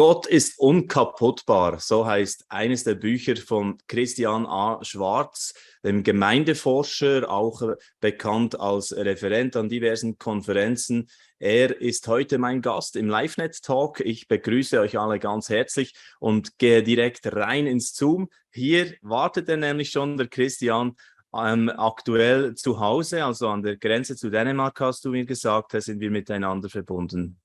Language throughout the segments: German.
Gott ist unkaputtbar, so heißt eines der Bücher von Christian A. Schwarz, dem Gemeindeforscher, auch bekannt als Referent an diversen Konferenzen. Er ist heute mein Gast im LiveNet Talk. Ich begrüße euch alle ganz herzlich und gehe direkt rein ins Zoom. Hier wartet er nämlich schon, der Christian, ähm, aktuell zu Hause, also an der Grenze zu Dänemark, hast du mir gesagt, da sind wir miteinander verbunden.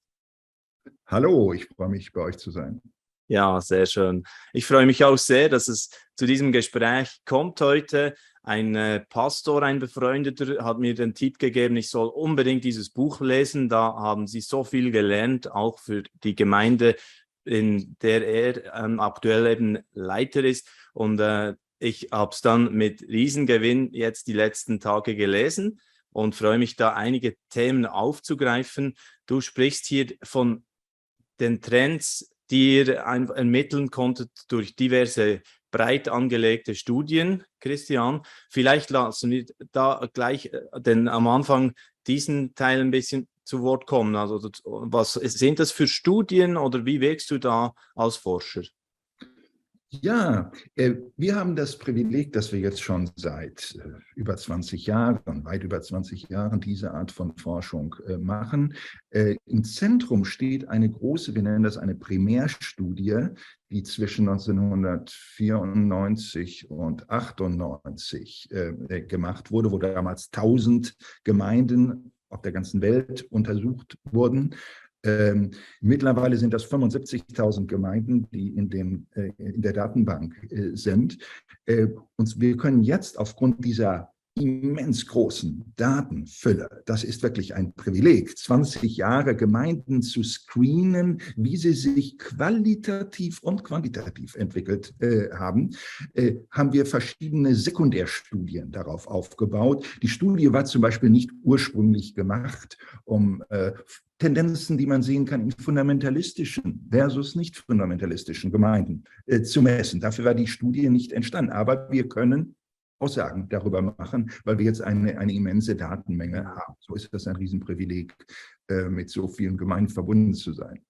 Hallo, ich freue mich, bei euch zu sein. Ja, sehr schön. Ich freue mich auch sehr, dass es zu diesem Gespräch kommt heute. Ein äh, Pastor, ein Befreundeter, hat mir den Tipp gegeben, ich soll unbedingt dieses Buch lesen. Da haben sie so viel gelernt, auch für die Gemeinde, in der er ähm, aktuell eben Leiter ist. Und äh, ich habe es dann mit Riesengewinn jetzt die letzten Tage gelesen und freue mich da einige Themen aufzugreifen. Du sprichst hier von den Trends, die ihr ermitteln konntet durch diverse breit angelegte Studien, Christian. Vielleicht lassen wir da gleich äh, denn am Anfang diesen Teil ein bisschen zu Wort kommen. Also was sind das für Studien oder wie wirkst du da als Forscher? Ja, äh, wir haben das Privileg, dass wir jetzt schon seit äh, über 20 Jahren, weit über 20 Jahren diese Art von Forschung äh, machen. Im Zentrum steht eine große, wir nennen das eine Primärstudie, die zwischen 1994 und 98 gemacht wurde, wo damals 1000 Gemeinden auf der ganzen Welt untersucht wurden ähm, mittlerweile sind das 75.000 Gemeinden, die in, dem, äh, in der Datenbank äh, sind. Äh, und wir können jetzt aufgrund dieser immens großen Datenfülle. Das ist wirklich ein Privileg, 20 Jahre Gemeinden zu screenen, wie sie sich qualitativ und quantitativ entwickelt äh, haben, äh, haben wir verschiedene Sekundärstudien darauf aufgebaut. Die Studie war zum Beispiel nicht ursprünglich gemacht, um äh, Tendenzen, die man sehen kann in fundamentalistischen versus nicht fundamentalistischen Gemeinden äh, zu messen. Dafür war die Studie nicht entstanden. Aber wir können Aussagen darüber machen, weil wir jetzt eine, eine immense Datenmenge haben. So ist das ein Riesenprivileg, äh, mit so vielen Gemeinden verbunden zu sein.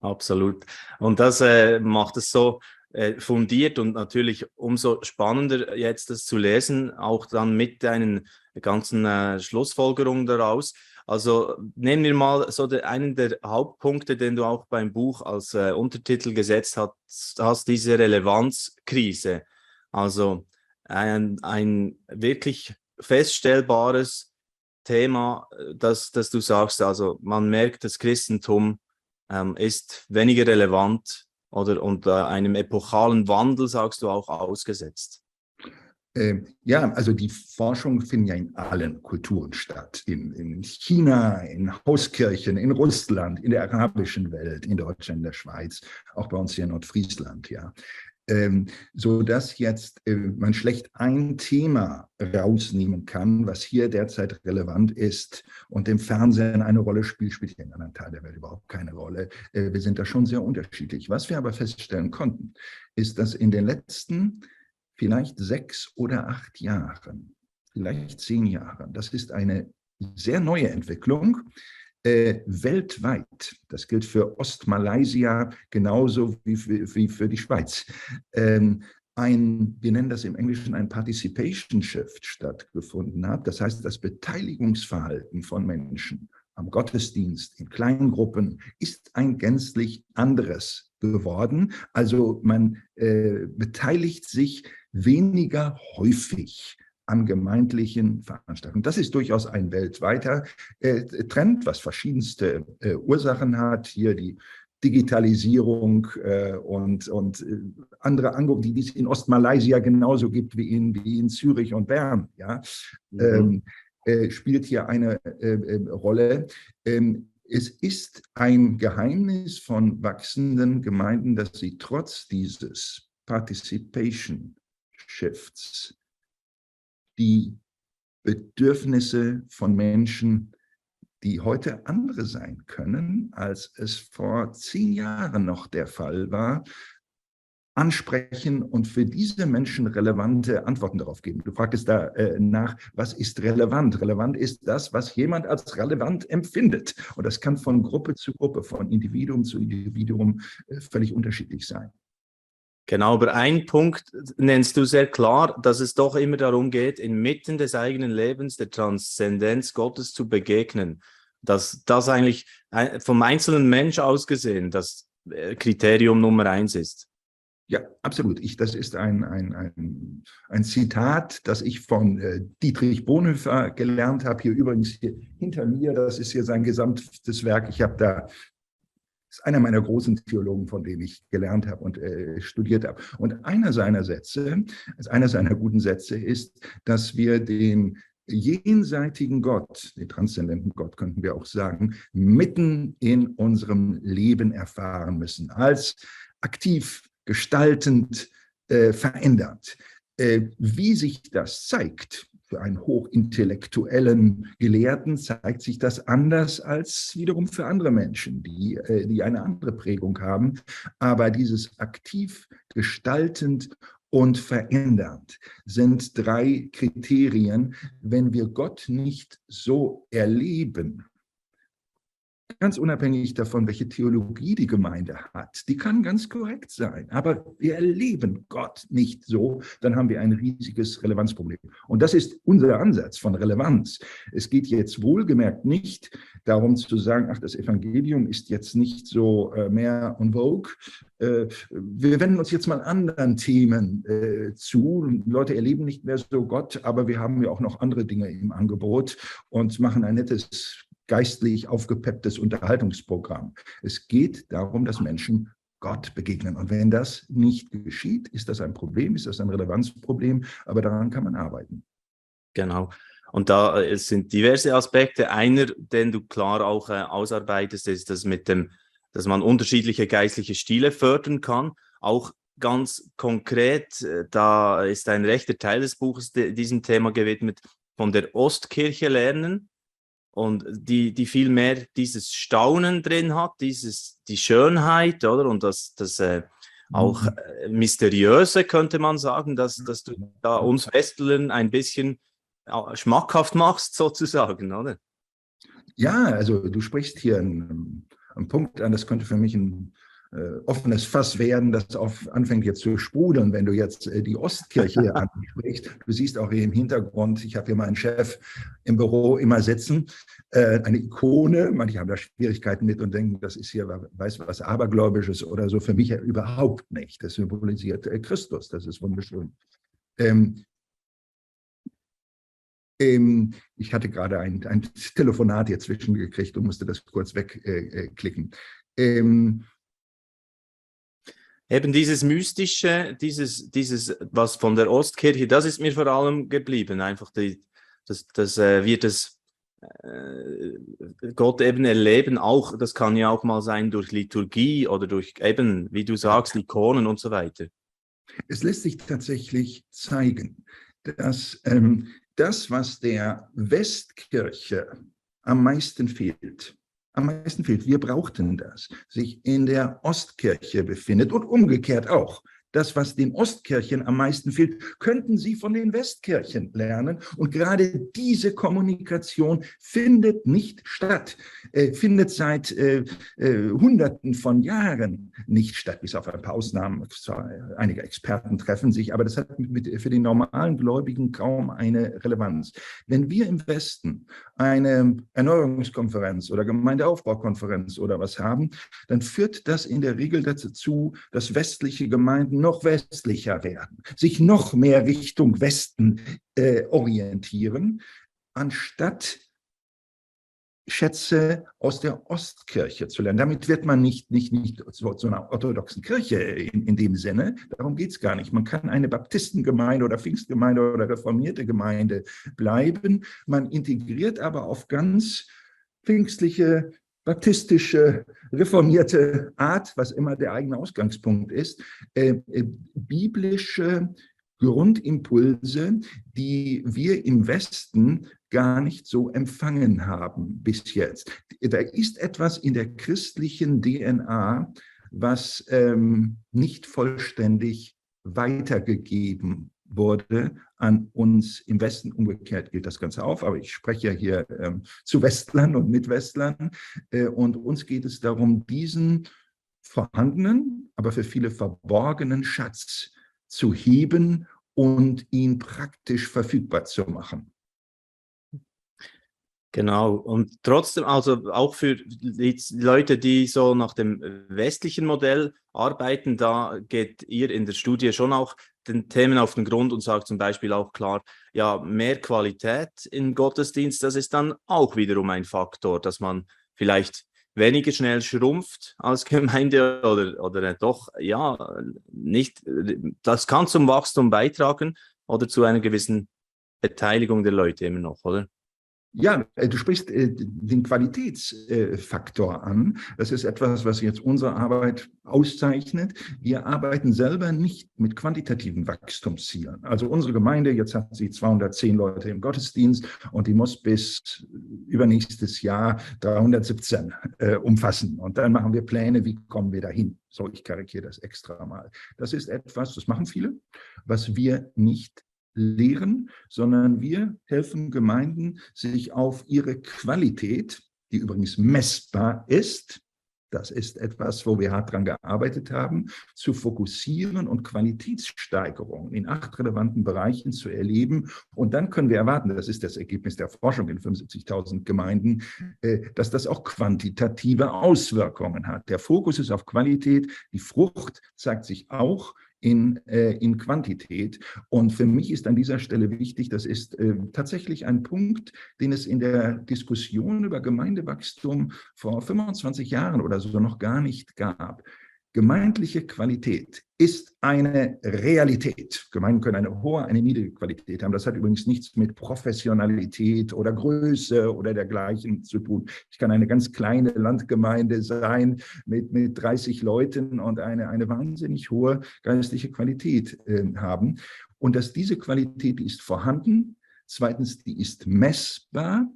Absolut. Und das äh, macht es so äh, fundiert und natürlich umso spannender jetzt das zu lesen, auch dann mit deinen ganzen äh, Schlussfolgerungen daraus. Also nehmen wir mal so de, einen der Hauptpunkte, den du auch beim Buch als äh, Untertitel gesetzt hast, hast diese Relevanzkrise. Also ein, ein wirklich feststellbares Thema, dass, dass du sagst, also man merkt, das Christentum ähm, ist weniger relevant oder unter einem epochalen Wandel, sagst du, auch ausgesetzt. Ähm, ja, also die Forschung findet ja in allen Kulturen statt. In, in, China, in Hauskirchen, in Russland, in der arabischen Welt, in Deutschland, in der Schweiz, auch bei uns hier in Nordfriesland, ja. Ähm, so dass jetzt äh, man schlecht ein Thema rausnehmen kann, was hier derzeit relevant ist und im Fernsehen eine Rolle spielt, spielt hier in anderen Teilen der Welt überhaupt keine Rolle. Äh, wir sind da schon sehr unterschiedlich. Was wir aber feststellen konnten, ist, dass in den letzten vielleicht sechs oder acht Jahren, vielleicht zehn Jahren. Das ist eine sehr neue Entwicklung. Äh, weltweit, das gilt für Ostmalaysia genauso wie für, wie für die Schweiz, ähm, ein, wir nennen das im Englischen ein Participation Shift stattgefunden hat. Das heißt, das Beteiligungsverhalten von Menschen am Gottesdienst in kleinen Gruppen ist ein gänzlich anderes geworden. Also man äh, beteiligt sich weniger häufig an gemeindlichen Veranstaltungen. Das ist durchaus ein weltweiter äh, Trend, was verschiedenste äh, Ursachen hat. Hier die Digitalisierung äh, und, und äh, andere Angebote, die es in Ostmalaysia genauso gibt wie in, wie in Zürich und Bern, ja, mhm. ähm, äh, spielt hier eine äh, Rolle. Ähm, es ist ein Geheimnis von wachsenden Gemeinden, dass sie trotz dieses Participation Shifts die Bedürfnisse von Menschen, die heute andere sein können, als es vor zehn Jahren noch der Fall war, ansprechen und für diese Menschen relevante Antworten darauf geben. Du fragtest da äh, nach, was ist relevant? Relevant ist das, was jemand als relevant empfindet. Und das kann von Gruppe zu Gruppe, von Individuum zu Individuum äh, völlig unterschiedlich sein. Genau, aber ein Punkt nennst du sehr klar, dass es doch immer darum geht, inmitten des eigenen Lebens der Transzendenz Gottes zu begegnen. Dass das eigentlich vom einzelnen Mensch aus gesehen das äh, Kriterium Nummer eins ist. Ja, absolut. Ich, das ist ein, ein, ein, ein Zitat, das ich von äh, Dietrich Bonhoeffer gelernt habe. Hier übrigens hier hinter mir, das ist hier sein gesamtes Werk. Ich habe da, ist einer meiner großen Theologen, von dem ich gelernt habe und äh, studiert habe. Und einer seiner Sätze, also einer seiner guten Sätze ist, dass wir den jenseitigen Gott, den transzendenten Gott könnten wir auch sagen, mitten in unserem Leben erfahren müssen, als aktiv gestaltend äh, verändert. Äh, wie sich das zeigt, für einen hochintellektuellen Gelehrten zeigt sich das anders als wiederum für andere Menschen, die, äh, die eine andere Prägung haben. Aber dieses aktiv gestaltend und verändernd sind drei Kriterien. Wenn wir Gott nicht so erleben, ganz unabhängig davon, welche Theologie die Gemeinde hat. Die kann ganz korrekt sein, aber wir erleben Gott nicht so, dann haben wir ein riesiges Relevanzproblem. Und das ist unser Ansatz von Relevanz. Es geht jetzt wohlgemerkt nicht darum zu sagen, ach, das Evangelium ist jetzt nicht so äh, mehr en vogue. Äh, wir wenden uns jetzt mal anderen Themen äh, zu. Leute erleben nicht mehr so Gott, aber wir haben ja auch noch andere Dinge im Angebot und machen ein nettes geistlich aufgepepptes Unterhaltungsprogramm. Es geht darum, dass Menschen Gott begegnen. Und wenn das nicht geschieht, ist das ein Problem, ist das ein Relevanzproblem, aber daran kann man arbeiten. Genau. Und da äh, sind diverse Aspekte. Einer, den du klar auch äh, ausarbeitest, ist das mit dem, dass man unterschiedliche geistliche Stile fördern kann. Auch ganz konkret, äh, da ist ein rechter Teil des Buches diesem Thema gewidmet, von der Ostkirche lernen und die, die viel mehr dieses Staunen drin hat, dieses, die Schönheit, oder? Und das, das äh, auch mhm. äh, Mysteriöse, könnte man sagen, dass, dass du da uns Westlern ein bisschen äh, schmackhaft machst, sozusagen, oder? Ja, also du sprichst hier einen, einen Punkt an, das könnte für mich ein offenes Fass werden, das auf, anfängt jetzt zu sprudeln, wenn du jetzt äh, die Ostkirche ansprichst. Du siehst auch hier im Hintergrund, ich habe hier meinen Chef im Büro immer sitzen, äh, eine Ikone. Manche haben da Schwierigkeiten mit und denken, das ist hier, weiß was, Abergläubisches oder so. Für mich ja überhaupt nicht. Das symbolisiert äh, Christus. Das ist wunderschön. Ähm, ähm, ich hatte gerade ein, ein, Telefonat hier zwischengekriegt und musste das kurz wegklicken. Äh, ähm, eben dieses Mystische, dieses, dieses, was von der Ostkirche, das ist mir vor allem geblieben. Einfach, die, dass, dass äh, wir das äh, Gott eben erleben, auch, das kann ja auch mal sein durch Liturgie oder durch eben, wie du sagst, Ikonen und so weiter. Es lässt sich tatsächlich zeigen, dass ähm, das, was der Westkirche am meisten fehlt, am meisten fehlt, wir brauchten das, sich in der Ostkirche befindet und umgekehrt auch das, was den Ostkirchen am meisten fehlt, könnten sie von den Westkirchen lernen. Und gerade diese Kommunikation findet nicht statt, äh, findet seit äh, äh, Hunderten von Jahren nicht statt, bis auf ein paar Ausnahmen. Einige Experten treffen sich, aber das hat mit, für den normalen Gläubigen kaum eine Relevanz. Wenn wir im Westen eine Erneuerungskonferenz oder Gemeindeaufbaukonferenz oder was haben, dann führt das in der Regel dazu, dass westliche Gemeinden noch westlicher werden, sich noch mehr Richtung Westen äh, orientieren, anstatt Schätze aus der Ostkirche zu lernen. Damit wird man nicht, nicht, nicht zu, zu einer orthodoxen Kirche in, in dem Sinne. Darum geht es gar nicht. Man kann eine Baptistengemeinde oder Pfingstgemeinde oder reformierte Gemeinde bleiben. Man integriert aber auf ganz pfingstliche baptistische, reformierte Art, was immer der eigene Ausgangspunkt ist, äh, äh, biblische Grundimpulse, die wir im Westen gar nicht so empfangen haben bis jetzt. Da ist etwas in der christlichen DNA, was ähm, nicht vollständig weitergegeben wurde an uns im Westen. Umgekehrt gilt das Ganze auf, aber ich spreche ja hier ähm, zu Westlern und Mitwestlern. Äh, und uns geht es darum, diesen vorhandenen, aber für viele verborgenen Schatz zu heben und ihn praktisch verfügbar zu machen. Genau, und trotzdem, also auch für Leute, die so nach dem westlichen Modell arbeiten, da geht ihr in der Studie schon auch den Themen auf den Grund und sagt zum Beispiel auch klar, ja, mehr Qualität im Gottesdienst, das ist dann auch wiederum ein Faktor, dass man vielleicht weniger schnell schrumpft als Gemeinde oder, oder doch, ja, nicht, das kann zum Wachstum beitragen oder zu einer gewissen Beteiligung der Leute immer noch, oder? Ja, äh, du sprichst äh, den Qualitätsfaktor an. Das ist etwas, was jetzt unsere Arbeit auszeichnet. Wir arbeiten selber nicht mit quantitativen Wachstumszielen. Also unsere Gemeinde, jetzt hat sie 210 Leute im Gottesdienst und die muss bis übernächstes Jahr 317 äh, umfassen. Und dann machen wir Pläne, wie kommen wir dahin. So, ich karikiere das extra mal. Das ist etwas, das machen viele, was wir nicht lehren, sondern wir helfen Gemeinden, sich auf ihre Qualität, die übrigens messbar ist, das ist etwas, wo wir hart dran gearbeitet haben, zu fokussieren und Qualitätssteigerungen in acht relevanten Bereichen zu erleben. Und dann können wir erwarten, das ist das Ergebnis der Forschung in 75.000 Gemeinden, äh, dass das auch quantitative Auswirkungen hat. Der Fokus ist auf Qualität. Die Frucht zeigt sich auch in, äh, in Quantität. Und für mich ist an dieser Stelle wichtig, das ist äh, tatsächlich ein Punkt, den es in der Diskussion über Gemeindewachstum vor 25 Jahren oder so noch gar nicht gab. Gemeindliche Qualität ist eine Realität. Gemeinden können eine hohe, eine niedrige Qualität haben. Das hat übrigens nichts mit Professionalität oder Größe oder dergleichen zu tun. Ich kann eine ganz kleine Landgemeinde sein mit, mit 30 Leuten und eine, eine wahnsinnig hohe geistliche Qualität äh, haben. Und dass diese Qualität, die ist vorhanden. Zweitens, die ist messbar.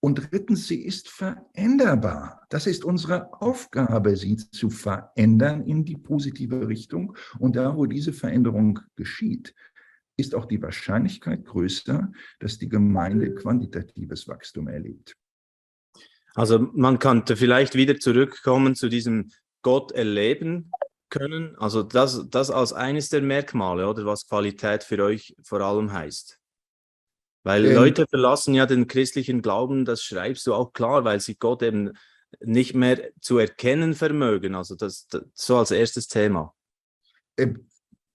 Und drittens, sie ist veränderbar. Das ist unsere Aufgabe, sie zu verändern in die positive Richtung. Und da, wo diese Veränderung geschieht, ist auch die Wahrscheinlichkeit größer, dass die Gemeinde quantitatives Wachstum erlebt. Also man könnte vielleicht wieder zurückkommen zu diesem Gott erleben können. Also das, das als eines der Merkmale, oder was Qualität für euch vor allem heißt. Weil ähm, Leute verlassen ja den christlichen Glauben, das schreibst du auch klar, weil sie Gott eben nicht mehr zu erkennen vermögen. Also das, das so als erstes Thema. Ähm,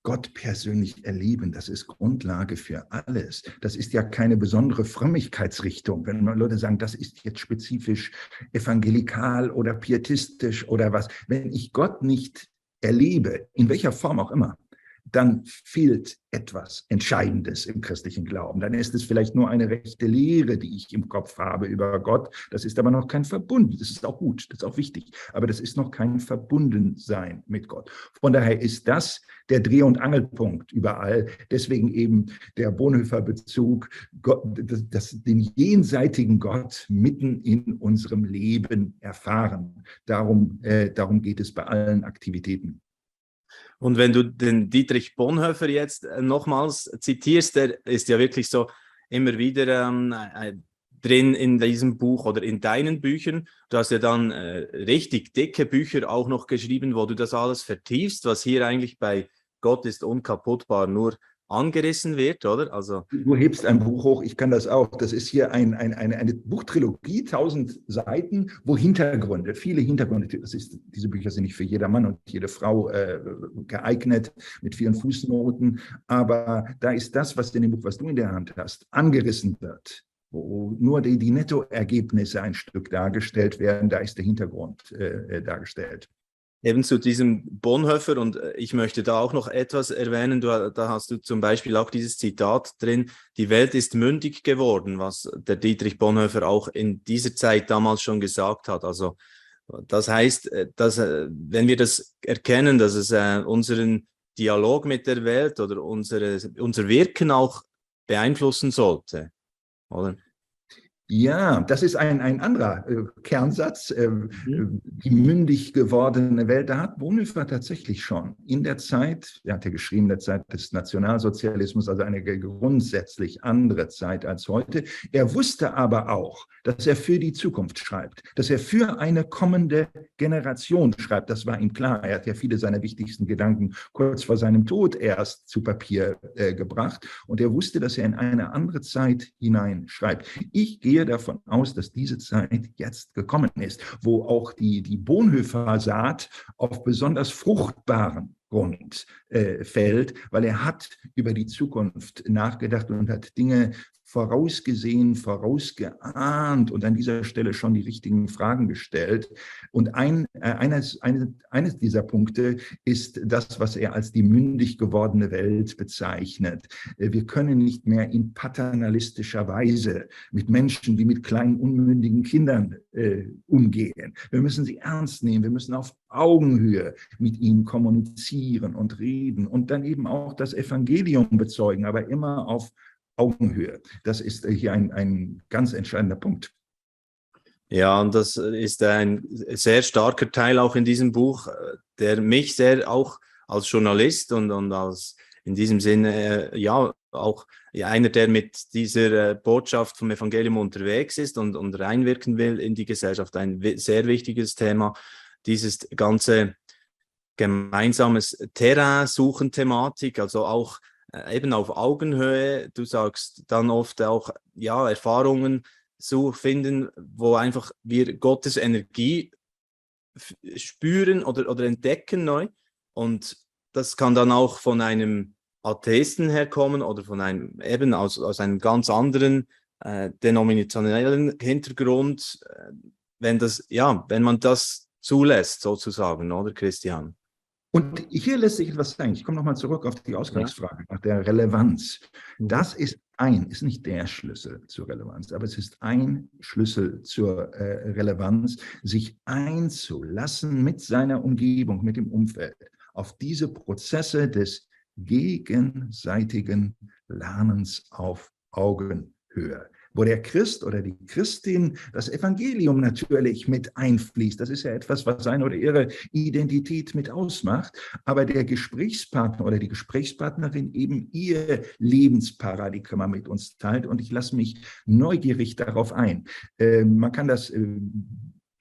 Gott persönlich erleben, das ist Grundlage für alles. Das ist ja keine besondere Frömmigkeitsrichtung. Wenn Leute sagen, das ist jetzt spezifisch evangelikal oder pietistisch oder was. Wenn ich Gott nicht erlebe, in welcher Form auch immer, dann fehlt etwas Entscheidendes im christlichen Glauben. Dann ist es vielleicht nur eine rechte Lehre, die ich im Kopf habe über Gott. Das ist aber noch kein Verbunden. Das ist auch gut, das ist auch wichtig. Aber das ist noch kein Verbundensein mit Gott. Von daher ist das der Dreh- und Angelpunkt überall. Deswegen eben der Bonhoeffer-Bezug, den jenseitigen Gott mitten in unserem Leben erfahren. Darum, äh, darum geht es bei allen Aktivitäten. Und wenn du den Dietrich Bonhoeffer jetzt äh, nochmals zitierst, der ist ja wirklich so immer wieder ähm, äh, drin in diesem Buch oder in deinen Büchern. Du hast ja dann äh, richtig dicke Bücher auch noch geschrieben, wo du das alles vertiefst, was hier eigentlich bei Gott ist unkaputtbar nur angerissen wird, oder? Also du hebst ein Buch hoch, ich kann das auch. Das ist hier ein, ein, eine, eine Buchtrilogie, tausend Seiten, wo Hintergründe, viele Hintergründe, das ist, diese Bücher sind nicht für jeder Mann und jede Frau äh, geeignet, mit vielen Fußnoten, aber da ist das, was in dem Buch, was du in der Hand hast, angerissen wird, wo nur die, die Nettoergebnisse ein Stück dargestellt werden, da ist der Hintergrund äh, äh dargestellt eben zu diesem Bonhoeffer und äh, ich möchte da auch noch etwas erwähnen. Du, da hast du zum Beispiel auch dieses Zitat drin, die Welt ist mündig geworden, was der Dietrich Bonhoeffer auch in dieser Zeit damals schon gesagt hat. Also das heißt, äh, dass äh, wenn wir das erkennen, dass es unseren Dialog mit der Welt oder unsere, unser Wirken auch beeinflussen sollte, oder? Ja, das ist ein, ein anderer äh, Kernsatz. Äh, mhm. Äh, die mündig gewordene Welt, da hat Bonhoeffer tatsächlich schon in der Zeit, er hat ja geschrieben, der Zeit des Nationalsozialismus, also eine grundsätzlich andere Zeit als heute. Er wusste aber auch, dass er für die Zukunft schreibt, dass er für eine kommende Generation schreibt. Das war ihm klar. Er hat ja viele seiner wichtigsten Gedanken kurz vor seinem Tod erst zu Papier äh, gebracht. Und er wusste, dass er in eine andere Zeit hinein schreibt. Ich gehe gehe davon aus, dass diese Zeit jetzt gekommen ist, wo auch die, die Bonhoeffer Saat auf besonders fruchtbaren Grund äh, fällt, weil er hat über die Zukunft nachgedacht und hat Dinge vorausgesehen, vorausgeahnt und an dieser Stelle schon die richtigen Fragen gestellt. Und ein, äh, eines, eine, eines dieser Punkte ist das, was er als die mündig gewordene Welt bezeichnet. Äh, wir können nicht mehr in paternalistischer Weise mit Menschen wie mit kleinen, unmündigen Kindern äh, umgehen. Wir müssen sie ernst nehmen. Wir müssen auf Augenhöhe mit ihnen kommunizieren und reden und dann eben auch das Evangelium bezeugen, aber immer auf Augenhöhe. Das ist hier ein, ein ganz entscheidender Punkt. Ja, und das ist ein sehr starker Teil auch in diesem Buch, der mich sehr auch als Journalist und, und als in diesem Sinne, äh, ja, auch einer, der mit dieser äh, Botschaft vom Evangelium unterwegs ist und, und reinwirken will in die Gesellschaft, ein sehr wichtiges Thema, dieses ganze gemeinsames Terrain-Suchen-Thematik, also auch äh, eben auf Augenhöhe. Du sagst dann oft auch, ja, Erfahrungen so finden, wo einfach wir Gottes Energie spüren oder, oder entdecken neu. Und das kann dann auch von einem Atheisten herkommen oder von einem eben aus, aus einem ganz anderen äh, denominationellen Hintergrund, äh, wenn das, ja, wenn man das zulässt, sozusagen, oder Christian? Und hier lässt sich etwas sagen. Ich komme nochmal zurück auf die Ausgangsfrage nach der Relevanz. Mhm. Das ist ein, ist nicht der Schlüssel zur Relevanz, aber es ist ein Schlüssel zur äh, Relevanz, sich einzulassen mit seiner Umgebung, mit dem Umfeld, auf diese Prozesse des gegenseitigen Lernens auf Augenhöhe wo der Christ oder die Christin das Evangelium natürlich mit einfließt. Das ist ja etwas, was seine oder ihre Identität mit ausmacht. Aber der Gesprächspartner oder die Gesprächspartnerin eben ihr Lebensparadigma mit uns teilt. Und ich lasse mich neugierig darauf ein. Äh, man kann das äh,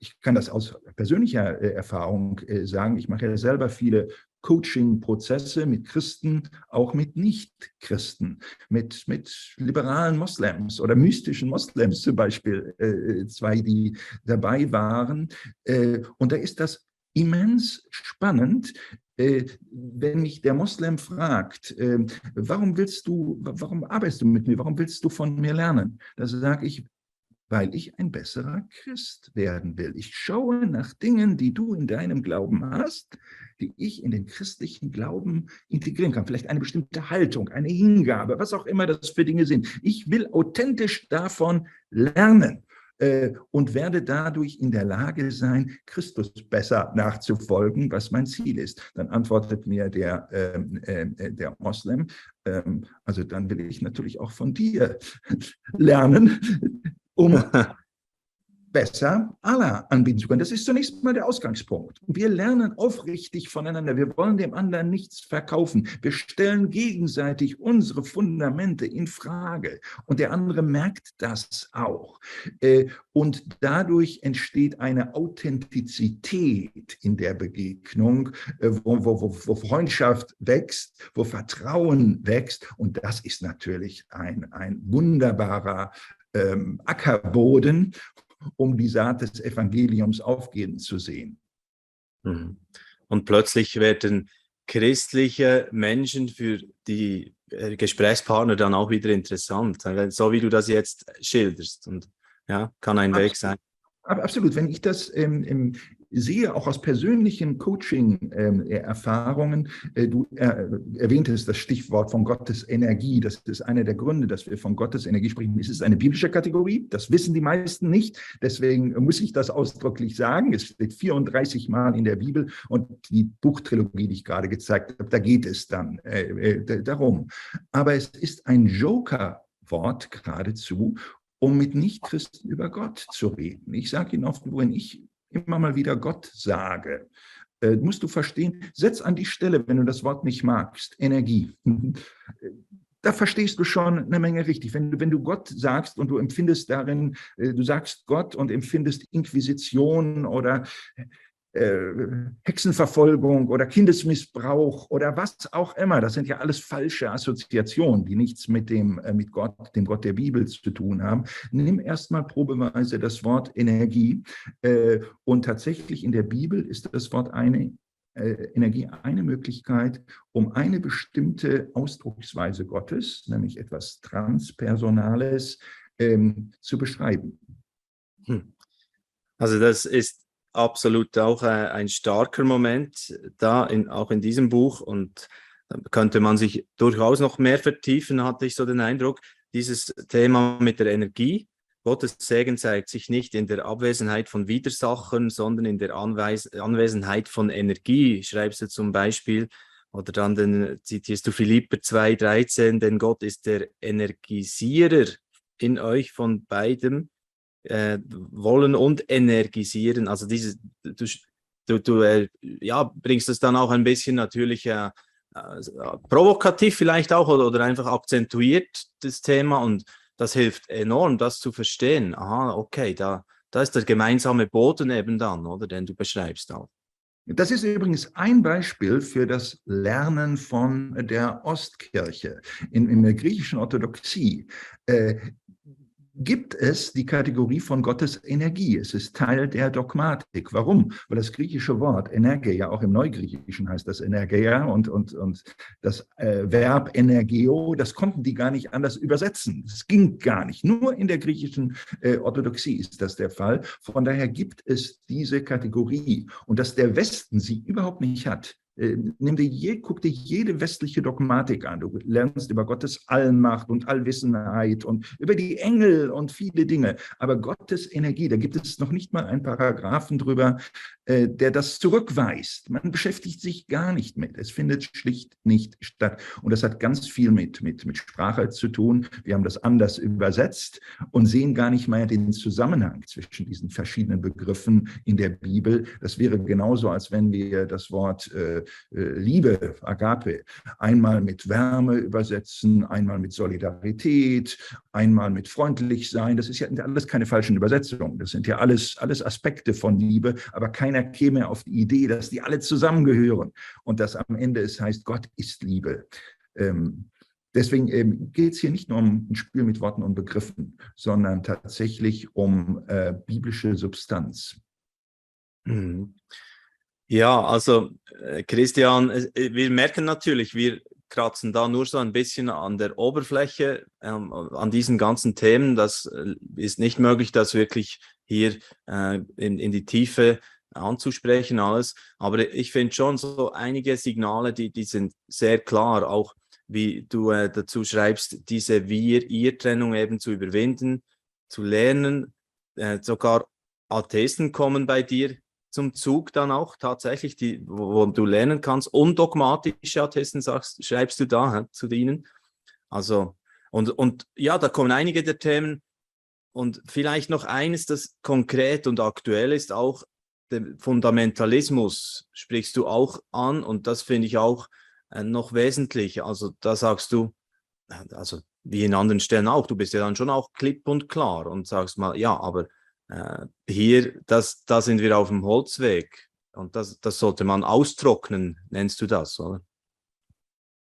ich kann das aus persönlicher äh, Erfahrung äh, sagen. Ich mache ja selber viele Coaching-Prozesse mit Christen, auch mit Nicht-Christen, mit, mit liberalen Moslems oder mystischen Moslems zum Beispiel, äh, zwei, die dabei waren. Äh, und da ist das immens spannend, äh, wenn mich der Moslem fragt, äh, warum willst du, warum arbeitest du mit mir, warum willst du von mir lernen? Da sage ich, weil ich ein besserer Christ werden will. Ich schaue nach Dingen, die du in deinem Glauben hast, die ich in den christlichen Glauben integrieren kann. Vielleicht eine bestimmte Haltung, eine Hingabe, was auch immer das für Dinge sind. Ich will authentisch davon lernen äh, und werde dadurch in der Lage sein, Christus besser nachzufolgen, was mein Ziel ist. Dann antwortet mir der, ähm, äh, der Moslem, ähm, also dann will ich natürlich auch von dir lernen, um besser Allah anbieten zu können. Das ist zunächst mal der Ausgangspunkt. Wir lernen aufrichtig voneinander. Wir wollen dem anderen nichts verkaufen. Wir stellen gegenseitig unsere Fundamente in Frage. Und der andere merkt das auch. Äh, und dadurch entsteht eine Authentizität in der Begegnung, äh, wo, wo, wo Freundschaft wächst, wo Vertrauen wächst. Und das ist natürlich ein, ein wunderbarer ähm, Ackerboden, um die Saat des Evangeliums aufgehen zu sehen. Mhm. Und plötzlich werden christliche Menschen für die äh, Gesprächspartner dann auch wieder interessant, so wie du das jetzt schilderst. Und ja, kann ein Weg sein. Absolut. Wenn ich das ähm, sehe, auch aus persönlichen Coaching-Erfahrungen, äh, du äh, erwähntest das Stichwort von Gottes Energie. Das ist einer der Gründe, dass wir von Gottes Energie sprechen. Es ist eine biblische Kategorie. Das wissen die meisten nicht. Deswegen muss ich das ausdrücklich sagen. Es steht 34 Mal in der Bibel und die Buchtrilogie, die ich gerade gezeigt habe, da geht es dann äh, darum. Aber es ist ein Joker Wort geradezu um mit Nichtchristen über Gott zu reden. Ich sage Ihnen oft, wenn ich immer mal wieder Gott sage, äh, musst du verstehen, setz an die Stelle, wenn du das Wort nicht magst, Energie. da verstehst du schon eine Menge richtig. Wenn du, wenn du Gott sagst und du empfindest darin, äh, du sagst Gott und empfindest Inquisition oder Hexenverfolgung oder Kindesmissbrauch oder was auch immer. Das sind ja alles falsche Assoziationen, die nichts mit dem, äh, mit Gott, dem Gott der Bibel zu tun haben. Nimm erstmal probeweise das Wort Energie. Äh, und tatsächlich in der Bibel ist das Wort eine Energie eine Möglichkeit, um eine bestimmte Ausdrucksweise Gottes, nämlich etwas Transpersonales, ähm, zu beschreiben. Hm. Also das ist absolut auch äh, ein starker Moment da, in, auch in diesem Buch. Und da könnte man sich durchaus noch mehr vertiefen, hatte ich so den Eindruck. Dieses Thema mit der Energie. Gottes Segen zeigt sich nicht in der Abwesenheit von Widersachern, sondern in der Anweis Anwesenheit von Energie, schreibst du zum Beispiel. Oder dann den, zitierst du Philipper 2,13, denn Gott ist der Energisierer in euch von beidem, äh, wollen und energisieren. Also dieses, du, du, du äh, ja, bringst es dann auch ein bisschen natürlich äh, äh, provokativ vielleicht auch oder, oder einfach akzentuiert das Thema und das hilft enorm, das zu verstehen. Aha, okay, da, da ist der gemeinsame Boden eben dann, oder, den du beschreibst auch. Das ist übrigens ein Beispiel für das Lernen von der Ostkirche in, in der griechischen Orthodoxie. Äh, gibt es die Kategorie von Gottes Energie. Es ist Teil der Dogmatik. Warum? Weil das griechische Wort Energia, auch im Neugriechischen heißt das Energia und, und, und das äh, Verb Energio, das konnten die gar nicht anders übersetzen. Es ging gar nicht. Nur in der griechischen äh, Orthodoxie ist das der Fall. Von daher gibt es diese Kategorie. Und dass der Westen sie überhaupt nicht hat, nimm dir je, guck dir jede westliche Dogmatik an. Du lernst über Gottes Allmacht und Allwissenheit und über die Engel und viele Dinge. Aber Gottes Energie, da gibt es noch nicht mal einen Paragraphen drüber, äh, der das zurückweist. Man beschäftigt sich gar nicht mit. Es findet schlicht nicht statt. Und das hat ganz viel mit, mit, mit Sprache zu tun. Wir haben das anders übersetzt und sehen gar nicht mehr den Zusammenhang zwischen diesen verschiedenen Begriffen in der Bibel. Das wäre genauso, als wenn wir das Wort äh, äh, Liebe, Agape, einmal mit Wärme übersetzen, einmal mit Solidarität, einmal mit freundlich sein. Das ist ja alles keine falschen Übersetzungen. Das sind ja alles, alles Aspekte von Liebe, aber keiner käme auf die Idee, dass die alle zusammengehören und dass am Ende es heißt, Gott ist Liebe. Ähm, Deswegen ähm, geht es hier nicht nur um ein Spiel mit Worten und Begriffen, sondern tatsächlich um äh, biblische Substanz. Mhm. Ja, also äh, Christian, äh, wir merken natürlich, wir kratzen da nur so ein bisschen an der Oberfläche, ähm, an diesen ganzen Themen. Das äh, ist nicht möglich, das wirklich hier äh, in, in die Tiefe anzusprechen, alles. Aber ich finde schon so einige Signale, die, die sind sehr klar, auch wie du äh, dazu schreibst, diese Wir-Ihr-Trennung eben zu überwinden, zu lernen. Äh, sogar Atheisten kommen bei dir zum Zug dann auch tatsächlich, die, wo, du lernen kannst. Undogmatische Attesten sagst, schreibst du da zu ihnen. Also, und, und ja, da kommen einige der Themen. Und vielleicht noch eines, das konkret und aktuell ist, auch der Fundamentalismus sprichst du auch an und das finde ich auch äh, noch wesentlich. Also da sagst du, also wie in anderen Stellen auch, du bist ja dann schon auch klipp und klar und sagst mal, ja, aber äh, hier, das, da sind wir auf dem Holzweg und das, das sollte man austrocknen, nennst du das, oder?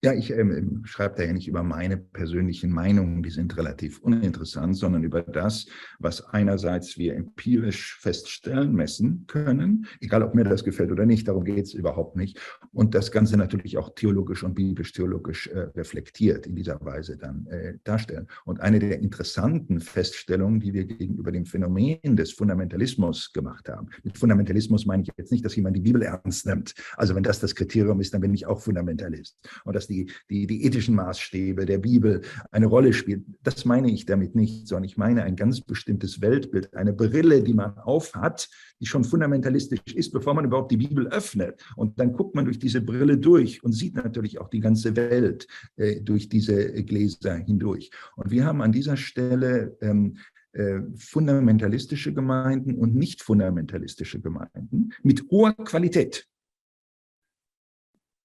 Ja, ich ähm, ähm, schreibe da ja nicht über meine persönlichen Meinungen, die sind relativ uninteressant, sondern über das, was einerseits wir empirisch feststellen, messen können, egal ob mir das gefällt oder nicht, darum geht es überhaupt nicht. Und das Ganze natürlich auch theologisch und biblisch-theologisch äh, reflektiert in dieser Weise dann äh, darstellen. Und eine der interessanten Feststellungen, die wir gegenüber dem Phänomen des Fundamentalismus gemacht haben, mit Fundamentalismus meine ich jetzt nicht, dass jemand die Bibel ernst nimmt. Also wenn das das Kriterium ist, dann bin ich auch Fundamentalist. Und das die, die, die ethischen Maßstäbe der Bibel eine Rolle spielen. Das meine ich damit nicht, sondern ich meine ein ganz bestimmtes Weltbild, eine Brille, die man aufhat, die schon fundamentalistisch ist, bevor man überhaupt die Bibel öffnet. Und dann guckt man durch diese Brille durch und sieht natürlich auch die ganze Welt äh, durch diese Gläser hindurch. Und wir haben an dieser Stelle ähm, äh, fundamentalistische Gemeinden und nicht fundamentalistische Gemeinden mit hoher Qualität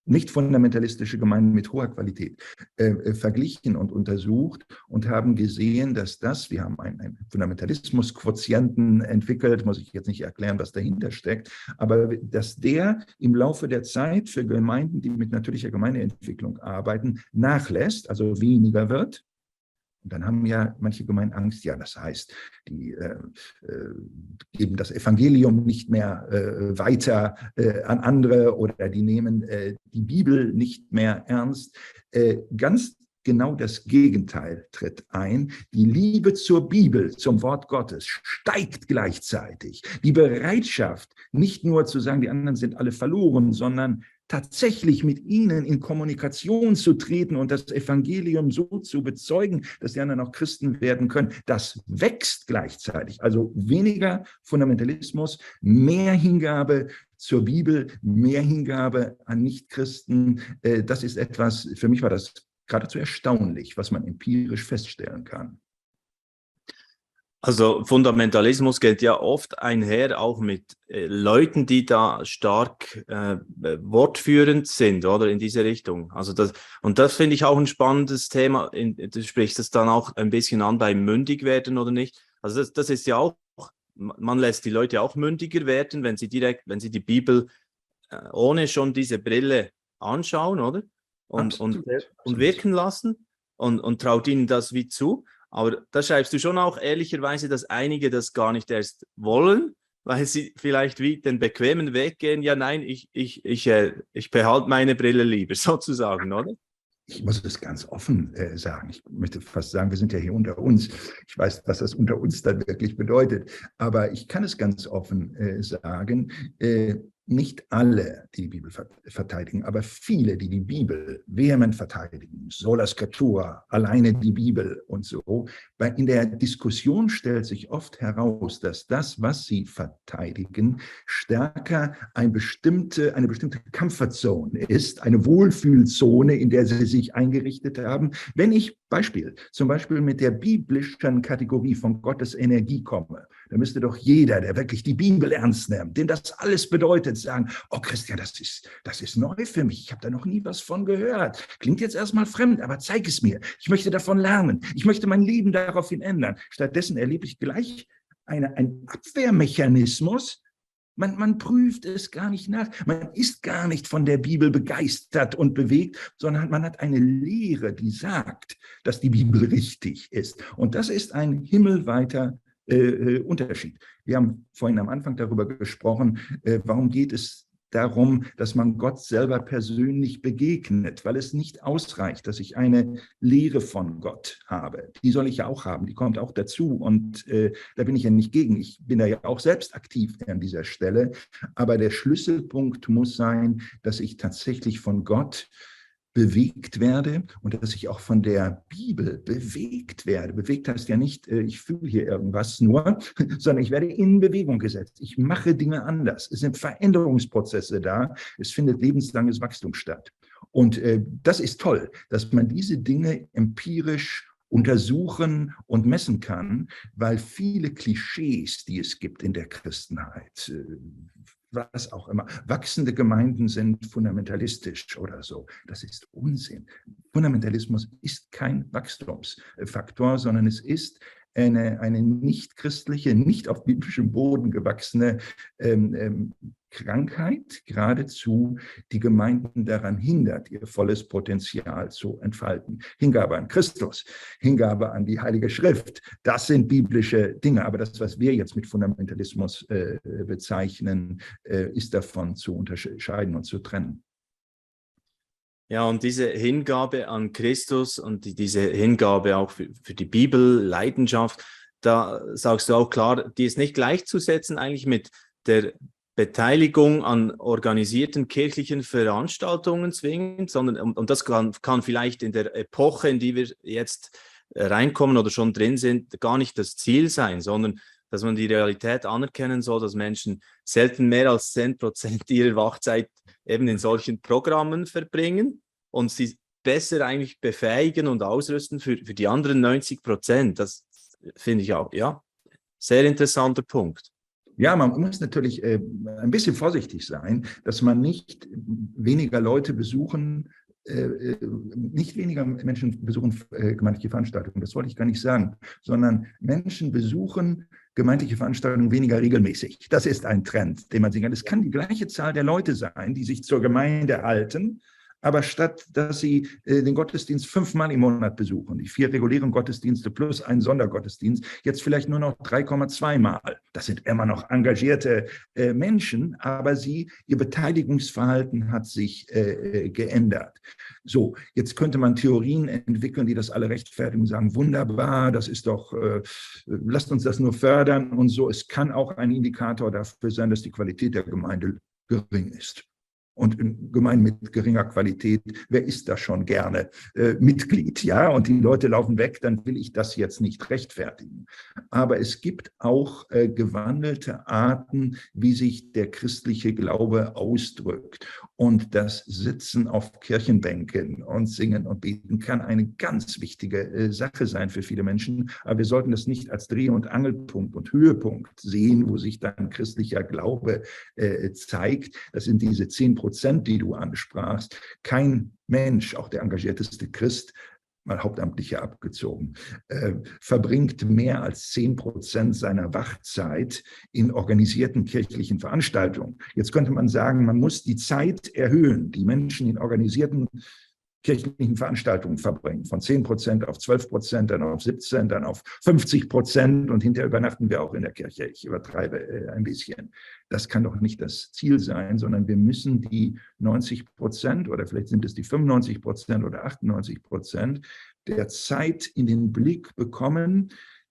nicht fundamentalistische Gemeinden mit hoher Qualität äh, äh, verglichen und untersucht und haben gesehen, dass das, wir haben einen, einen Fundamentalismus-Quotienten entwickelt, muss ich jetzt nicht erklären, was dahinter steckt, aber dass der im Laufe der Zeit für Gemeinden, die mit natürlicher Gemeindeentwicklung arbeiten, nachlässt, also weniger wird und dann haben ja manche Gemeinden Angst, ja, das heißt, die äh, äh, geben das Evangelium nicht mehr äh, weiter äh, an andere oder die nehmen äh, die Bibel nicht mehr ernst. Äh, ganz genau das Gegenteil tritt ein. Die Liebe zur Bibel, zum Wort Gottes steigt gleichzeitig. Die Bereitschaft, nicht nur zu sagen, die anderen sind alle verloren, sondern tatsächlich mit ihnen in Kommunikation zu treten und das Evangelium so zu bezeugen, dass die anderen auch Christen werden können, das wächst gleichzeitig. Also weniger Fundamentalismus, mehr Hingabe zur Bibel, mehr Hingabe an Nichtchristen. Äh, das ist etwas, für mich war das geradezu erstaunlich, was man empirisch feststellen kann. Also Fundamentalismus geht ja oft einher auch mit äh, Leuten, die da stark äh, wortführend sind, oder in diese Richtung. Also das, und das finde ich auch ein spannendes Thema. In, du sprichst es dann auch ein bisschen an beim mündig werden oder nicht. Also das, das ist ja auch, man lässt die Leute auch mündiger werden, wenn sie direkt, wenn sie die Bibel äh, ohne schon diese Brille anschauen, oder? Und, und, und wirken lassen und, und traut ihnen das wie zu. Aber da schreibst du schon auch ehrlicherweise, dass einige das gar nicht erst wollen, weil sie vielleicht wie den bequemen Weg gehen. Ja, nein, ich, ich, ich, äh, ich behalte meine Brille lieber, sozusagen, oder? Ich muss es ganz offen äh, sagen. Ich möchte fast sagen, wir sind ja hier unter uns. Ich weiß, was das unter uns dann wirklich bedeutet. Aber ich kann es ganz offen äh, sagen. Nicht alle, die die Bibel verteidigen, aber viele, die die Bibel vehement verteidigen, sola scriptura, alleine die Bibel und so. In der Diskussion stellt sich oft heraus, dass das, was sie verteidigen, stärker eine bestimmte, eine bestimmte Comfortzone ist, eine Wohlfühlzone, in der sie sich eingerichtet haben. Wenn ich Beispiel, zum Beispiel mit der biblischen Kategorie von Gottes Energie komme, dann müsste doch jeder, der wirklich die Bibel ernst nimmt, den das alles bedeutet, sagen, oh Christian, das ist, das ist neu für mich, ich habe da noch nie was von gehört. Klingt jetzt erstmal fremd, aber zeig es mir. Ich möchte davon lernen. Ich möchte mein Leben daraufhin ändern. Stattdessen erlebe ich gleich eine, einen Abwehrmechanismus, man, man prüft es gar nicht nach. Man ist gar nicht von der Bibel begeistert und bewegt, sondern man hat eine Lehre, die sagt, dass die Bibel richtig ist. Und das ist ein himmelweiter äh, äh Unterschied. Wir haben vorhin am Anfang darüber gesprochen, äh, warum geht es darum, dass man Gott selber persönlich begegnet, weil es nicht ausreicht, dass ich eine Lehre von Gott habe. Die soll ich ja auch haben, die kommt auch dazu und äh, da bin ich ja nicht gegen. Ich bin da ja auch selbst aktiv an dieser Stelle. Aber der Schlüsselpunkt muss sein, dass ich tatsächlich von Gott bewegt werde und dass ich auch von der Bibel bewegt werde. Bewegt heißt ja nicht, äh, ich fühle hier irgendwas nur, sondern ich werde in Bewegung gesetzt. Ich mache Dinge anders. Es sind Veränderungsprozesse da. Es findet lebenslanges Wachstum statt. Und äh, das ist toll, dass man diese Dinge empirisch untersuchen und messen kann, weil viele Klischees, die es gibt in der Christenheit, äh, was auch immer. Wachsende Gemeinden sind fundamentalistisch oder so. Das ist Unsinn. Fundamentalismus ist kein Wachstumsfaktor, sondern es ist eine, eine nicht christliche, nicht auf biblischem Boden gewachsene ähm, ähm, Krankheit geradezu die Gemeinden daran hindert, ihr volles Potenzial zu entfalten. Hingabe an Christus, Hingabe an die Heilige Schrift, das sind biblische Dinge. Aber das, was wir jetzt mit Fundamentalismus äh, bezeichnen, äh, ist davon zu unterscheiden und zu trennen. Ja, und diese Hingabe an Christus und die, diese Hingabe auch für, für die Bibel, Leidenschaft, da sagst du auch klar, die ist nicht gleichzusetzen eigentlich mit der Beteiligung an organisierten kirchlichen Veranstaltungen zwingend, sondern und, und das kann, kann vielleicht in der Epoche, in die wir jetzt reinkommen oder schon drin sind, gar nicht das Ziel sein, sondern dass man die Realität anerkennen soll, dass Menschen selten mehr als 10 Prozent ihrer Wachzeit eben in solchen Programmen verbringen und sie besser eigentlich befähigen und ausrüsten für, für die anderen 90 Prozent. Das finde ich auch, ja, sehr interessanter Punkt. Ja, man muss natürlich äh, ein bisschen vorsichtig sein, dass man nicht weniger Leute besuchen, nicht weniger Menschen besuchen äh, gemeindliche Veranstaltungen, das wollte ich gar nicht sagen, sondern Menschen besuchen gemeindliche Veranstaltungen weniger regelmäßig. Das ist ein Trend, den man sehen kann. Es kann die gleiche Zahl der Leute sein, die sich zur Gemeinde halten, aber statt dass sie äh, den Gottesdienst fünfmal im Monat besuchen, die vier regulären Gottesdienste plus einen Sondergottesdienst, jetzt vielleicht nur noch 3,2 Mal. Das sind immer noch engagierte äh, Menschen, aber sie, ihr Beteiligungsverhalten hat sich äh, geändert. So, jetzt könnte man Theorien entwickeln, die das alle rechtfertigen und sagen, wunderbar, das ist doch, lasst uns das nur fördern und so. Es kann auch ein Indikator dafür sein, dass die Qualität der Gemeinde gering ist und in Gemeinden mit geringer Qualität, wer ist da schon gerne äh, Mitglied, ja? Und die Leute laufen weg, dann will ich das jetzt nicht rechtfertigen. Aber es gibt auch äh, gewandelte Arten, wie sich der christliche Glaube ausdrückt. Und das Sitzen auf Kirchenbänken und Singen und Beten kann eine ganz wichtige äh, Sache sein für viele Menschen. Aber wir sollten das nicht als Dreh- und Angelpunkt und Höhepunkt sehen, wo sich dann christlicher Glaube äh, zeigt. Das sind diese zehn Prozent, die du ansprachst. Kein Mensch, auch der engagierteste Christ, mal Hauptamtliche abgezogen, äh, verbringt mehr als zehn Prozent seiner Wachzeit in organisierten kirchlichen Veranstaltungen. Jetzt könnte man sagen, man muss die Zeit erhöhen, die Menschen in organisierten kirchlichen Veranstaltungen verbringen. Von 10 Prozent auf 12 Prozent, dann auf 17, dann auf 50 Prozent und hinterher übernachten wir auch in der Kirche. Ich übertreibe äh, ein bisschen. Das kann doch nicht das Ziel sein, sondern wir müssen die 90 Prozent oder vielleicht sind es die 95 Prozent oder 98 Prozent der Zeit in den Blick bekommen,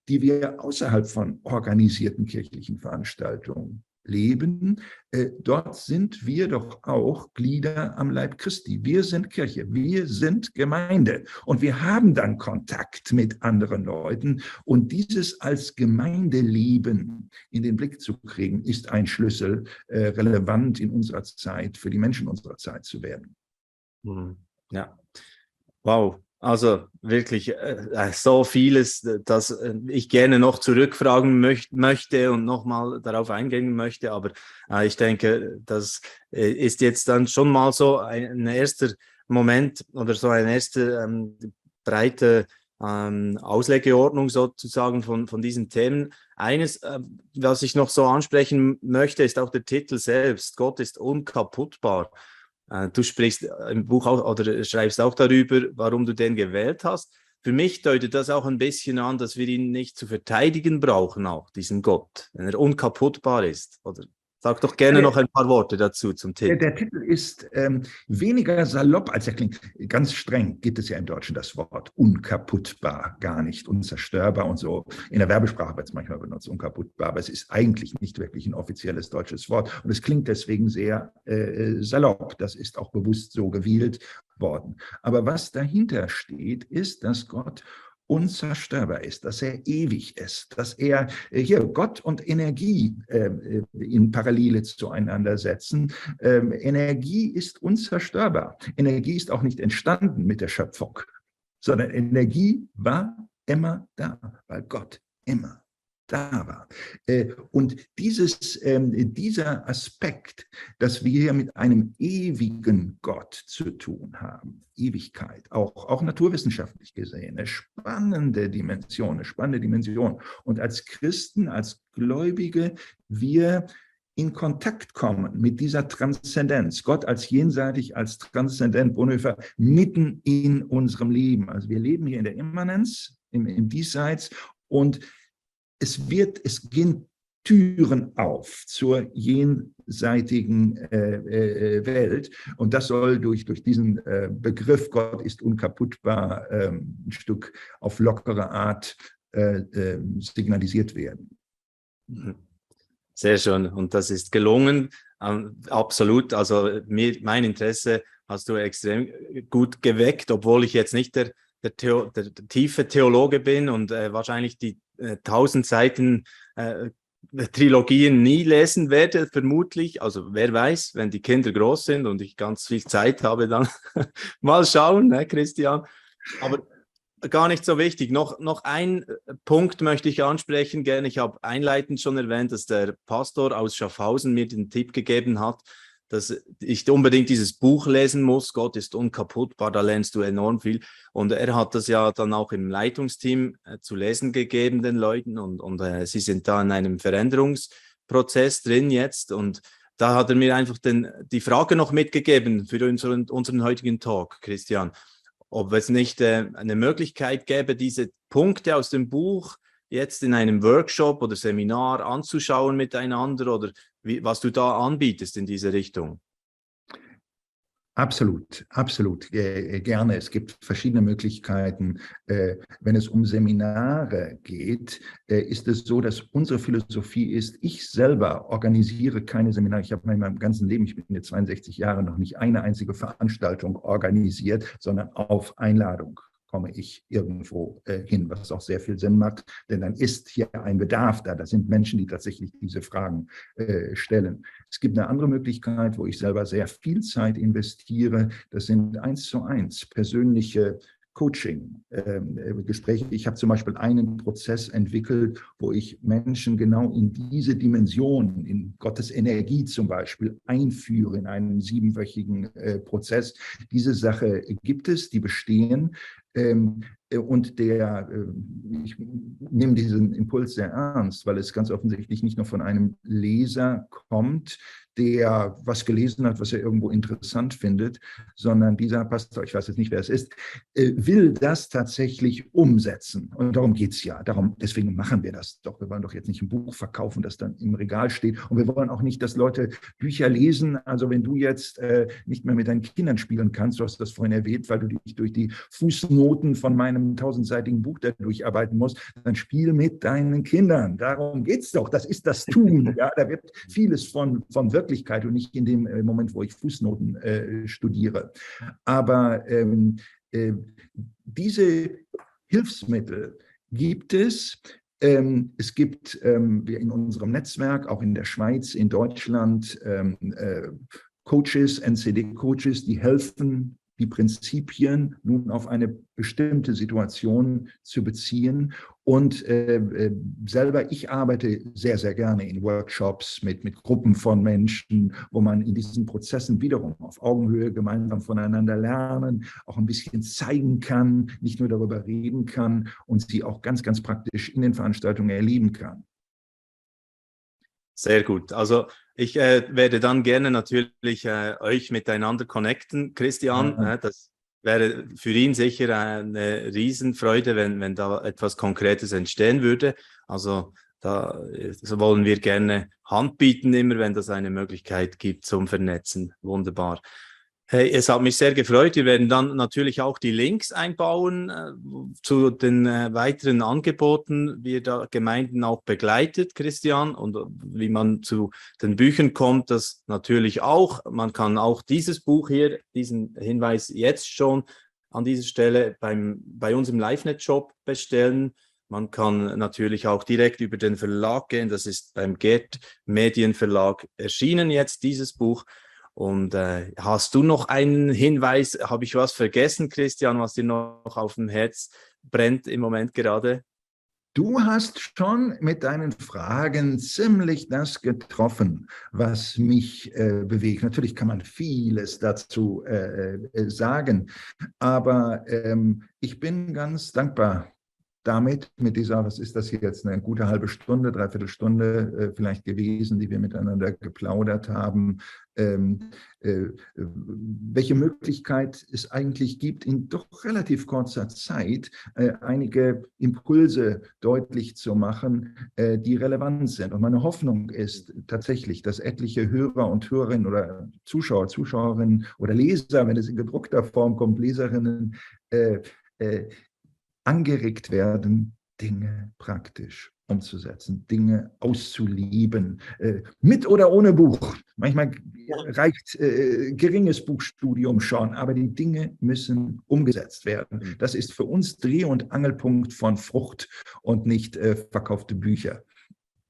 die wir außerhalb von organisierten kirchlichen Veranstaltungen leben, äh, dort sind wir doch auch Glieder am Leib Christi. Wir sind Kirche, wir sind Gemeinde und wir haben dann Kontakt mit anderen Leuten. Und dieses als Gemeindeleben in den Blick zu kriegen, ist ein Schlüssel, äh, relevant in unserer Zeit, für die Menschen unserer Zeit zu werden. Hm, ja. Wow, also wirklich äh, äh, so vieles, dass äh, ich gerne noch zurückfragen möcht möchte und nochmal darauf eingehen möchte. Aber äh, ich denke, das äh, ist jetzt dann schon mal so ein, erster Moment oder so eine erste ähm, breite ähm, Auslegeordnung sozusagen von, von diesen Themen. Eines, was ich noch so ansprechen möchte, ist auch der Titel selbst. Gott ist unkaputtbar. Äh, du sprichst im Buch auch oder schreibst auch darüber, warum du den gewählt hast. Für mich deutet das auch ein bisschen an, dass wir ihn nicht zu verteidigen brauchen, auch diesen Gott, wenn er unkaputtbar ist. Oder Sag doch gerne noch ein paar Worte dazu zum Titel. Der, der Titel ist ähm, weniger salopp, als er klingt. Ganz streng gibt es ja im Deutschen das Wort unkaputtbar, gar nicht unzerstörbar und so. In der Werbesprache wird es manchmal benutzt, unkaputtbar, aber es ist eigentlich nicht wirklich ein offizielles deutsches Wort. Und es klingt deswegen sehr äh, salopp. Das ist auch bewusst so gewählt worden. Aber was dahinter steht, ist, dass Gott unzerstörbar ist, dass er ewig ist, dass er äh, hier Gott und Energie äh, in Parallele zueinander setzen. Ähm, Energie ist unzerstörbar. Energie ist auch nicht entstanden mit der Schöpfung, sondern Energie war immer da, weil Gott immer da war. Äh, und dieses, ähm, dieser Aspekt, dass wir hier mit einem ewigen Gott zu tun haben, Ewigkeit, auch, auch naturwissenschaftlich gesehen, eine spannende Dimension, eine spannende Dimension. Und als Christen, als Gläubige, wir in Kontakt kommen mit dieser Transzendenz, Gott als jenseitig, als transzendent, Bonhoeffer, mitten in unserem Leben. Also wir leben hier in der Immanenz, im, im Diesseits und es wird, es gehen Türen auf zur jenseitigen äh, äh, Welt. Und das soll durch, durch diesen äh, Begriff, Gott ist unkaputtbar, ähm, ein Stück auf lockere Art äh, ähm, signalisiert werden. Mhm. Sehr schön. Und das ist gelungen. Ähm, absolut. Also mir, mein Interesse hast du extrem gut geweckt, obwohl ich jetzt nicht der, der, Theo, der, der tiefe Theologe bin und äh, wahrscheinlich die äh, tausend Seiten äh, Trilogien nie lesen werde, vermutlich. Also wer weiß, wenn die Kinder groß sind und ich ganz viel Zeit habe, dann mal schauen, ne, Christian. Aber gar nicht so wichtig. Noch, noch ein äh, Punkt möchte ich ansprechen gerne. Ich habe einleitend schon erwähnt, dass der Pastor aus Schaffhausen mir den Tipp gegeben hat, dass ich unbedingt dieses Buch lesen muss. Gott ist unkaputtbar, da lernst du enorm viel. Und er hat das ja dann auch im Leitungsteam äh, zu lesen gegeben, den Leuten. Und, und äh, sie sind da in einem Veränderungsprozess drin jetzt. Und da hat er mir einfach den, die Frage noch mitgegeben für unseren, unseren heutigen Talk, Christian ob es nicht äh, eine Möglichkeit gäbe, diese Punkte aus dem Buch jetzt in einem Workshop oder Seminar anzuschauen miteinander oder wie, was du da anbietest in diese Richtung. Absolut, absolut, äh, gerne. Es gibt verschiedene Möglichkeiten. Äh, wenn es um Seminare geht, äh, ist es so, dass unsere Philosophie ist, ich selber organisiere keine Seminare. Ich habe in meinem ganzen Leben, ich bin jetzt 62 Jahre, noch nicht eine einzige Veranstaltung organisiert, sondern auf Einladung komme ich irgendwo äh, hin, was auch sehr viel Sinn macht, denn dann ist hier ein Bedarf da. Da sind Menschen, die tatsächlich diese Fragen äh, stellen. Es gibt eine andere Möglichkeit, wo ich selber sehr viel Zeit investiere. Das sind eins zu eins persönliche Coaching-Gespräche. Ähm, ich habe zum Beispiel einen Prozess entwickelt, wo ich Menschen genau in diese Dimension, in Gottes Energie zum Beispiel, einführe in einen siebenwöchigen äh, Prozess. Diese Sache gibt es, die bestehen. Ähm, äh, und der, äh, ich nehme diesen Impuls sehr ernst, weil es ganz offensichtlich nicht nur von einem Leser kommt, der was gelesen hat, was er irgendwo interessant findet, sondern dieser Pastor, ich weiß jetzt nicht, wer es ist, äh, will das tatsächlich umsetzen. Und darum geht es ja. Darum, deswegen machen wir das doch. Wir wollen doch jetzt nicht ein Buch verkaufen, das dann im Regal steht. Und wir wollen auch nicht, dass Leute Bücher lesen. Also wenn du jetzt nicht mehr mit deinen Kindern spielen kannst, du hast das vorhin erwähnt, weil du dich durch die Fußnoten von meinem tausendseitigen Buch da durcharbeiten musst, dann spiel mit deinen Kindern. Darum geht es doch. Das ist das Tun. Ja, da wird vieles von, von Wirklichkeit Wirklichkeit und nicht in dem äh, Moment, wo ich Fußnoten äh, studiere. Aber ähm, äh, diese Hilfsmittel gibt es. Ähm, es gibt ähm, in unserem Netzwerk, auch in der Schweiz, in Deutschland, ähm, äh, Coaches, NCD-Coaches, die helfen die Prinzipien nun auf eine bestimmte Situation zu beziehen. Und äh, äh, selber, ich arbeite sehr, sehr gerne in Workshops mit, mit Gruppen von Menschen, wo man in diesen Prozessen wiederum auf Augenhöhe gemeinsam voneinander lernen, auch ein bisschen zeigen kann, nicht nur darüber reden kann und sie auch ganz, ganz praktisch in den Veranstaltungen erleben kann. Sehr gut. Also ich äh, werde dann gerne natürlich äh, euch miteinander connecten, Christian. Mhm. Äh, das wäre für ihn sicher eine Riesenfreude, wenn, wenn da etwas Konkretes entstehen würde. Also da so wollen wir gerne Hand bieten, immer wenn das eine Möglichkeit gibt zum Vernetzen. Wunderbar. Hey, es hat mich sehr gefreut. Wir werden dann natürlich auch die Links einbauen äh, zu den äh, weiteren Angeboten, wie da Gemeinden auch begleitet, Christian, und äh, wie man zu den Büchern kommt, das natürlich auch. Man kann auch dieses Buch hier, diesen Hinweis jetzt schon an dieser Stelle beim, bei uns im LiveNet-Shop bestellen. Man kann natürlich auch direkt über den Verlag gehen. Das ist beim Gerd Medienverlag erschienen jetzt, dieses Buch. Und äh, hast du noch einen Hinweis? Habe ich was vergessen, Christian, was dir noch auf dem Herz brennt im Moment gerade? Du hast schon mit deinen Fragen ziemlich das getroffen, was mich äh, bewegt. Natürlich kann man vieles dazu äh, äh sagen, aber ähm, ich bin ganz dankbar damit, mit dieser, was ist das jetzt, eine gute halbe Stunde, dreiviertel Stunde äh, vielleicht gewesen, die wir miteinander geplaudert haben, ähm, äh, welche Möglichkeit es eigentlich gibt, in doch relativ kurzer Zeit äh, einige Impulse deutlich zu machen, äh, die relevant sind. Und meine Hoffnung ist tatsächlich, dass etliche Hörer und Hörerinnen oder Zuschauer, Zuschauerinnen oder Leser, wenn es in gedruckter Form kommt, Leserinnen, äh, äh, angeregt werden, Dinge praktisch umzusetzen, Dinge auszulieben, äh, mit oder ohne Buch. Manchmal reicht äh, geringes Buchstudium schon, aber die Dinge müssen umgesetzt werden. Mhm. Das ist für uns Dreh- und Angelpunkt von Frucht und nicht äh, verkaufte Bücher.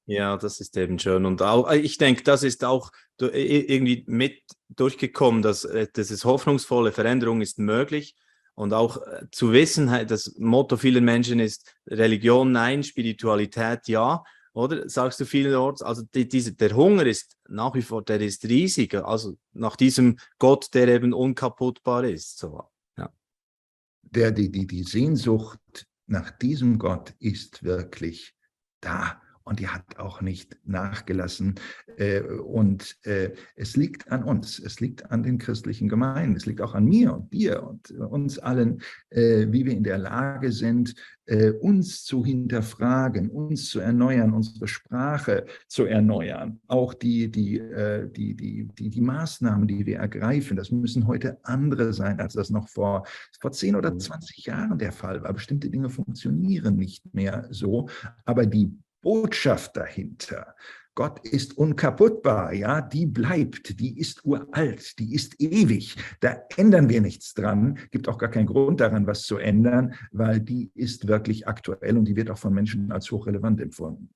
Ja, das ist eben schön. Und auch, äh, ich denke, das ist auch irgendwie mit durchgekommen, dass, äh, das ist hoffnungsvolle Veränderung ist möglich Und auch äh, zu wissen, das Motto vieler Menschen ist Religion nein, Spiritualität ja. Oder sagst du vielerorts, also die, diese, der Hunger ist nach wie vor, der ist riesig, also nach diesem Gott, der eben unkaputtbar ist. So, ja. der, die, die, die Sehnsucht nach diesem Gott ist wirklich da und die hat auch nicht nachgelassen. Äh, und äh, es liegt an uns, es liegt an den christlichen Gemeinden, es liegt auch an mir und dir und uns allen, äh, wie wir in der Lage sind, uns zu hinterfragen, uns zu erneuern, unsere Sprache zu erneuern. Auch die, die, die, die, die, die Maßnahmen, die wir ergreifen, das müssen heute andere sein, als das noch vor, vor 10 oder 20 Jahren der Fall war. Bestimmte Dinge funktionieren nicht mehr so, aber die Botschaft dahinter. Gott ist unkaputtbar, ja, die bleibt, die ist uralt, die ist ewig. Da ändern wir nichts dran, gibt auch gar keinen Grund daran, was zu ändern, weil die ist wirklich aktuell und die wird auch von Menschen als hochrelevant empfunden.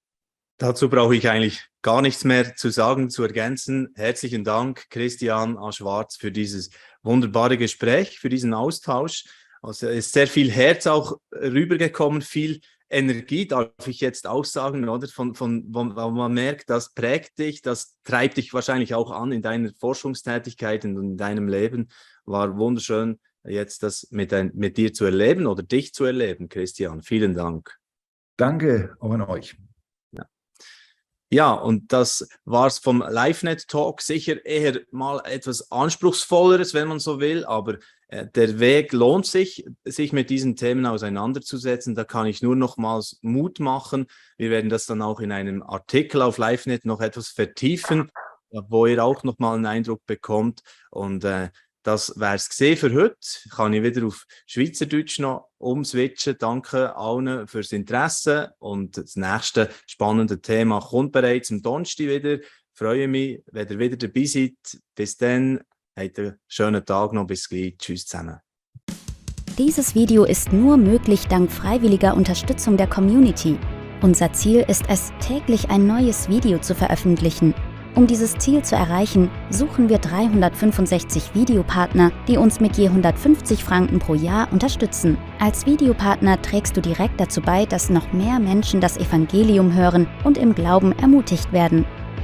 Dazu brauche ich eigentlich gar nichts mehr zu sagen, zu ergänzen. Herzlichen Dank, Christian A. Schwarz, für dieses wunderbare Gespräch, für diesen Austausch. Also ist sehr viel Herz auch rübergekommen, viel Energie, darf ich jetzt auch sagen, oder? Von, von, wo, man merkt, das prägt dich, das treibt dich wahrscheinlich auch an in deiner Forschungstätigkeit und in deinem Leben. War wunderschön, jetzt das mit, ein, mit dir zu erleben oder dich zu erleben, Christian. Vielen Dank. Danke auch an euch. Ja, und das war's vom LiveNet Talk. Sicher eher mal etwas anspruchsvolleres, wenn man so will, aber der Weg lohnt sich, sich mit diesen Themen auseinanderzusetzen. Da kann ich nur nochmals Mut machen. Wir werden das dann auch in einem Artikel auf LiveNet noch etwas vertiefen, wo ihr auch nochmal einen Eindruck bekommt. Und äh, das wäre es für heute. Kann ich wieder auf Schweizerdeutsch noch umswitchen. Danke allen fürs Interesse. Und das nächste spannende Thema kommt bereits am Donnerstag wieder. Ich freue mich, wenn ihr wieder dabei seid. Bis dann, habt einen schönen Tag noch. Bis gleich. Tschüss zusammen. Dieses Video ist nur möglich dank freiwilliger Unterstützung der Community. Unser Ziel ist es, täglich ein neues Video zu veröffentlichen. Um dieses Ziel zu erreichen, suchen wir 365 Videopartner, die uns mit je 150 Franken pro Jahr unterstützen. Als Videopartner trägst du direkt dazu bei, dass noch mehr Menschen das Evangelium hören und im Glauben ermutigt werden.